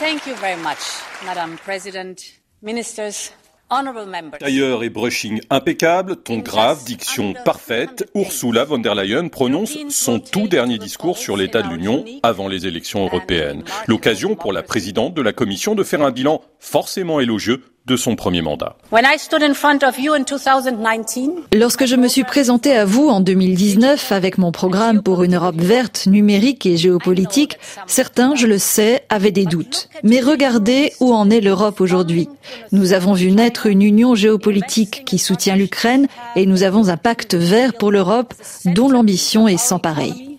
Thank you very much, Madam President, ministers, Tailleur et brushing impeccable, ton grave, diction parfaite, Ursula von der Leyen prononce son tout dernier discours sur l'état de l'Union avant les élections européennes. L'occasion pour la présidente de la Commission de faire un bilan forcément élogieux de son premier mandat. Lorsque je me suis présenté à vous en 2019 avec mon programme pour une Europe verte, numérique et géopolitique, certains, je le sais, avaient des doutes. Mais regardez où en est l'Europe aujourd'hui. Nous avons vu naître une union géopolitique qui soutient l'Ukraine et nous avons un pacte vert pour l'Europe dont l'ambition est sans pareil.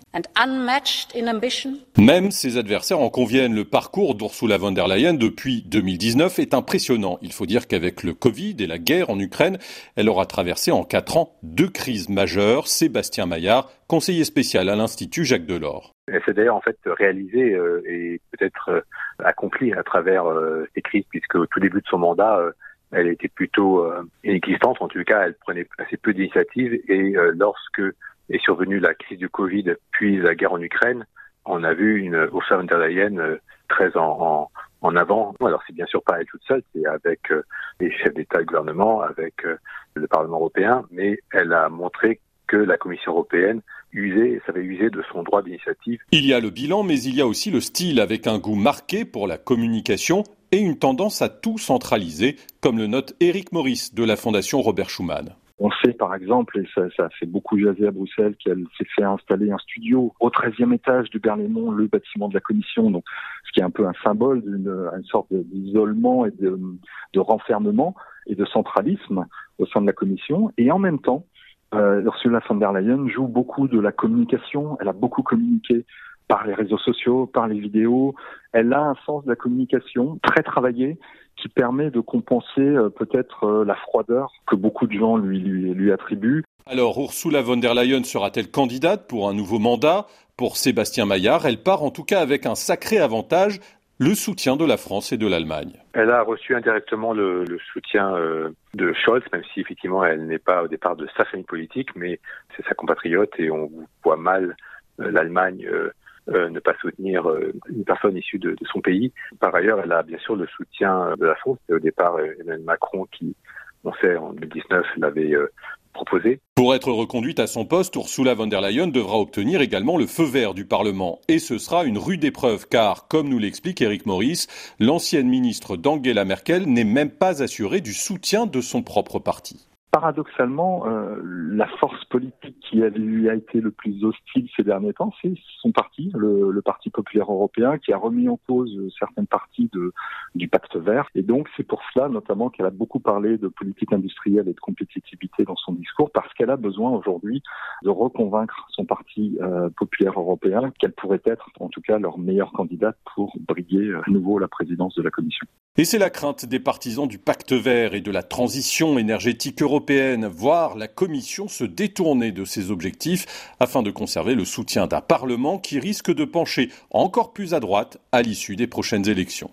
Même ses adversaires en conviennent. Le parcours d'Ursula von der Leyen depuis 2019 est impressionnant. Il faut dire qu'avec le Covid et la guerre en Ukraine, elle aura traversé en quatre ans deux crises majeures. Sébastien Maillard, conseiller spécial à l'Institut Jacques Delors. Elle s'est d'ailleurs en fait réalisée euh, et peut-être euh, accomplie à travers euh, ces crises, puisque au tout début de son mandat, elle était plutôt inexistante. En tout cas, elle prenait assez peu d'initiatives et lorsque est survenue la crise du Covid, puis la guerre en Ukraine, on a vu une Ursula von der Leyen euh, très en, avant. Alors c'est bien sûr pas elle toute seule, c'est avec euh, les chefs d'État et de gouvernement, avec euh, le Parlement européen, mais elle a montré que la Commission européenne usait, savait user de son droit d'initiative. Il y a le bilan, mais il y a aussi le style avec un goût marqué pour la communication et une tendance à tout centraliser, comme le note Eric Maurice de la Fondation Robert Schuman. On sait par exemple, et ça, ça fait beaucoup jaser à Bruxelles, qu'elle s'est fait installer un studio au 13e étage du Berlaymont, le bâtiment de la commission, donc ce qui est un peu un symbole d'une sorte d'isolement et de, de, renfermement et de centralisme au sein de la commission. Et en même temps, euh, Ursula von der Leyen joue beaucoup de la communication. Elle a beaucoup communiqué par les réseaux sociaux, par les vidéos. Elle a un sens de la communication très travaillé qui permet de compenser euh, peut-être euh, la froideur que beaucoup de gens lui, lui, lui attribuent. Alors Ursula von der Leyen sera-t-elle candidate pour un nouveau mandat? Pour Sébastien Maillard, elle part en tout cas avec un sacré avantage, le soutien de la France et de l'Allemagne. Elle a reçu indirectement le, le soutien euh, de Scholz, même si effectivement elle n'est pas au départ de sa famille politique, mais c'est sa compatriote et on voit mal l'Allemagne euh, ne pas soutenir euh, une personne issue de, son pays. Par ailleurs, elle a bien sûr le soutien de la France. Et au départ, Emmanuel Macron, qui, on sait, en 2019, l'avait euh, proposé. Pour être reconduite à son poste, Ursula von der Leyen devra obtenir également le feu vert du Parlement. Et ce sera une rude épreuve, car, comme nous l'explique Eric Maurice, l'ancienne ministre d'Angela Merkel n'est même pas assurée du soutien de son propre parti paradoxalement, euh, la force politique qui lui a été le plus hostile ces derniers temps, c'est son parti, le, Parti populaire européen, qui a remis en cause certaines parties du pacte vert. Et donc, c'est pour cela, notamment, qu'elle a beaucoup parlé de politique industrielle et de compétitivité dans son discours, parce qu'elle a besoin aujourd'hui de reconvaincre son Parti euh, populaire européen qu'elle pourrait être, en tout cas, leur meilleure candidate pour briguer à nouveau la présidence de la Commission. Et c'est la crainte des partisans du pacte vert et de la transition énergétique européenne, voir la Commission se détourner de ses objectifs afin de conserver le soutien d'un Parlement qui risque de pencher encore plus à droite à l'issue des prochaines élections.